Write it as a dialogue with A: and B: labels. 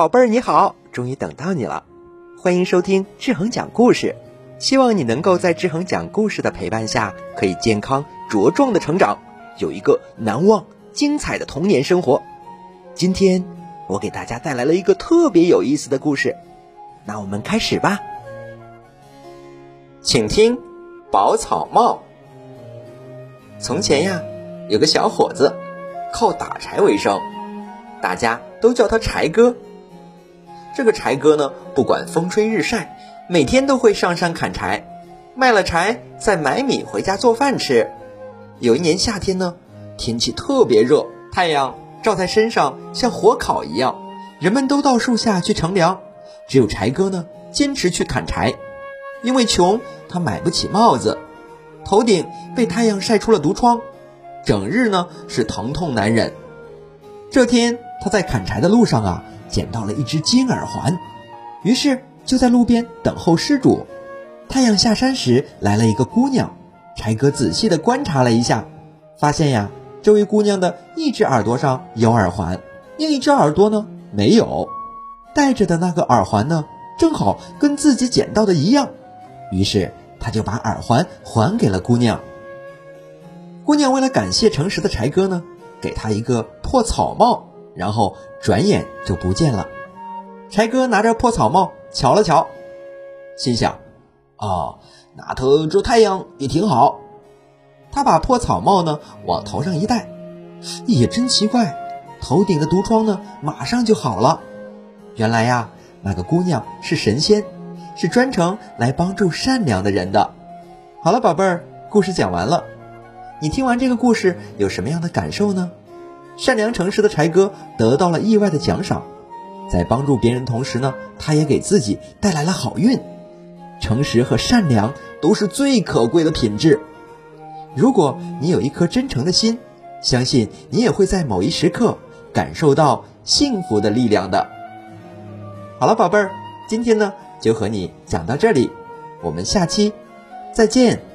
A: 宝贝儿你好，终于等到你了，欢迎收听志恒讲故事。希望你能够在志恒讲故事的陪伴下，可以健康茁壮的成长，有一个难忘精彩的童年生活。今天我给大家带来了一个特别有意思的故事，那我们开始吧。请听《宝草帽》。从前呀，有个小伙子，靠打柴为生，大家都叫他柴哥。这个柴哥呢，不管风吹日晒，每天都会上山砍柴，卖了柴再买米回家做饭吃。有一年夏天呢，天气特别热，太阳照在身上像火烤一样，人们都到树下去乘凉，只有柴哥呢，坚持去砍柴。因为穷，他买不起帽子，头顶被太阳晒出了毒疮，整日呢是疼痛难忍。这天他在砍柴的路上啊。捡到了一只金耳环，于是就在路边等候施主。太阳下山时，来了一个姑娘。柴哥仔细地观察了一下，发现呀，这位姑娘的一只耳朵上有耳环，另一只耳朵呢没有。戴着的那个耳环呢，正好跟自己捡到的一样。于是他就把耳环还给了姑娘。姑娘为了感谢诚实的柴哥呢，给他一个破草帽。然后转眼就不见了。柴哥拿着破草帽瞧了瞧，心想：“哦，那头遮太阳也挺好。”他把破草帽呢往头上一戴，也真奇怪，头顶的毒疮呢马上就好了。原来呀，那个姑娘是神仙，是专程来帮助善良的人的。好了，宝贝儿，故事讲完了。你听完这个故事有什么样的感受呢？善良诚实的柴哥得到了意外的奖赏，在帮助别人同时呢，他也给自己带来了好运。诚实和善良都是最可贵的品质。如果你有一颗真诚的心，相信你也会在某一时刻感受到幸福的力量的。好了，宝贝儿，今天呢就和你讲到这里，我们下期再见。